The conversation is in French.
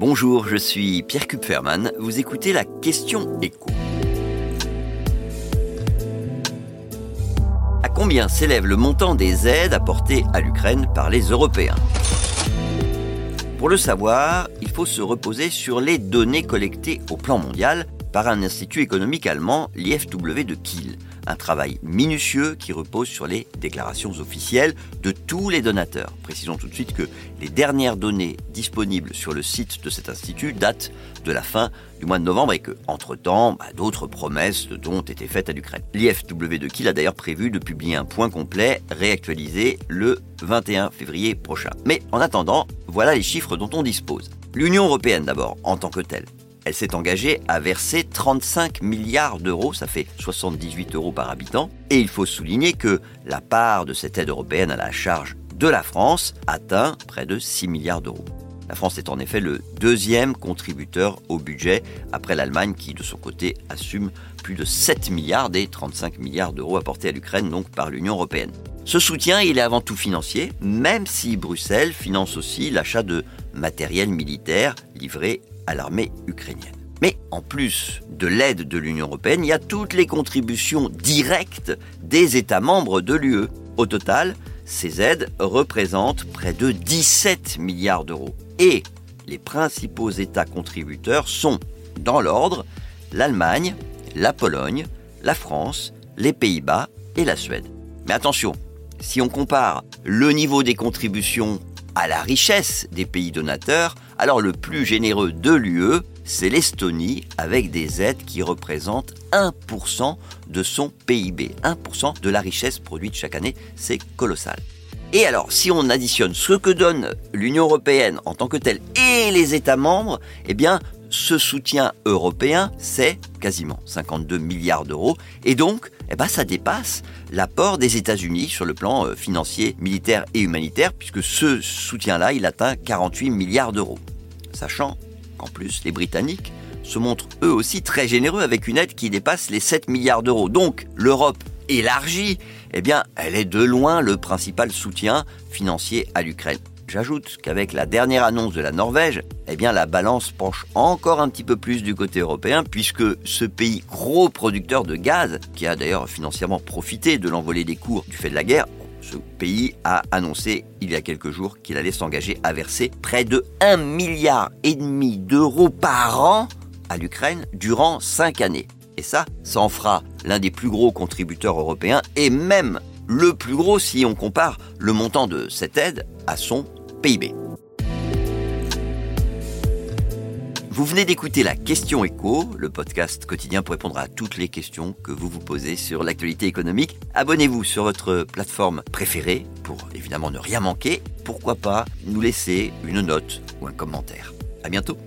Bonjour, je suis Pierre Kupferman. Vous écoutez la question écho. À combien s'élève le montant des aides apportées à l'Ukraine par les Européens? Pour le savoir, il faut se reposer sur les données collectées au plan mondial par un institut économique allemand, l'IFW de Kiel un travail minutieux qui repose sur les déclarations officielles de tous les donateurs. Précisons tout de suite que les dernières données disponibles sur le site de cet institut datent de la fin du mois de novembre et que, entre-temps, bah, d'autres promesses ont été faites à l'Ukraine. L'IFW de Kiel a d'ailleurs prévu de publier un point complet réactualisé le 21 février prochain. Mais en attendant, voilà les chiffres dont on dispose. L'Union européenne d'abord, en tant que telle. Elle s'est engagée à verser 35 milliards d'euros, ça fait 78 euros par habitant, et il faut souligner que la part de cette aide européenne à la charge de la France atteint près de 6 milliards d'euros. La France est en effet le deuxième contributeur au budget, après l'Allemagne qui de son côté assume plus de 7 milliards des 35 milliards d'euros apportés à l'Ukraine donc par l'Union européenne. Ce soutien, il est avant tout financier, même si Bruxelles finance aussi l'achat de matériel militaire livré à l'armée ukrainienne. Mais en plus de l'aide de l'Union européenne, il y a toutes les contributions directes des États membres de l'UE. Au total, ces aides représentent près de 17 milliards d'euros. Et les principaux États contributeurs sont, dans l'ordre, l'Allemagne, la Pologne, la France, les Pays-Bas et la Suède. Mais attention, si on compare le niveau des contributions à la richesse des pays donateurs, alors le plus généreux de l'UE, c'est l'Estonie avec des aides qui représentent 1% de son PIB. 1% de la richesse produite chaque année, c'est colossal. Et alors, si on additionne ce que donne l'Union européenne en tant que telle et les États membres, eh bien, ce soutien européen, c'est quasiment 52 milliards d'euros. Et donc, eh ben, ça dépasse l'apport des États-Unis sur le plan euh, financier, militaire et humanitaire, puisque ce soutien-là, il atteint 48 milliards d'euros. Sachant qu'en plus, les Britanniques se montrent eux aussi très généreux avec une aide qui dépasse les 7 milliards d'euros. Donc, l'Europe élargie, eh bien, elle est de loin le principal soutien financier à l'Ukraine. J'ajoute qu'avec la dernière annonce de la Norvège, eh bien la balance penche encore un petit peu plus du côté européen puisque ce pays gros producteur de gaz, qui a d'ailleurs financièrement profité de l'envolée des cours du fait de la guerre, ce pays a annoncé il y a quelques jours qu'il allait s'engager à verser près de 1 milliard et demi d'euros par an à l'Ukraine durant 5 années. Et ça, ça en fera l'un des plus gros contributeurs européens et même le plus gros si on compare le montant de cette aide à son Vous venez d'écouter la Question Écho, le podcast quotidien pour répondre à toutes les questions que vous vous posez sur l'actualité économique. Abonnez-vous sur votre plateforme préférée pour évidemment ne rien manquer. Pourquoi pas nous laisser une note ou un commentaire. À bientôt.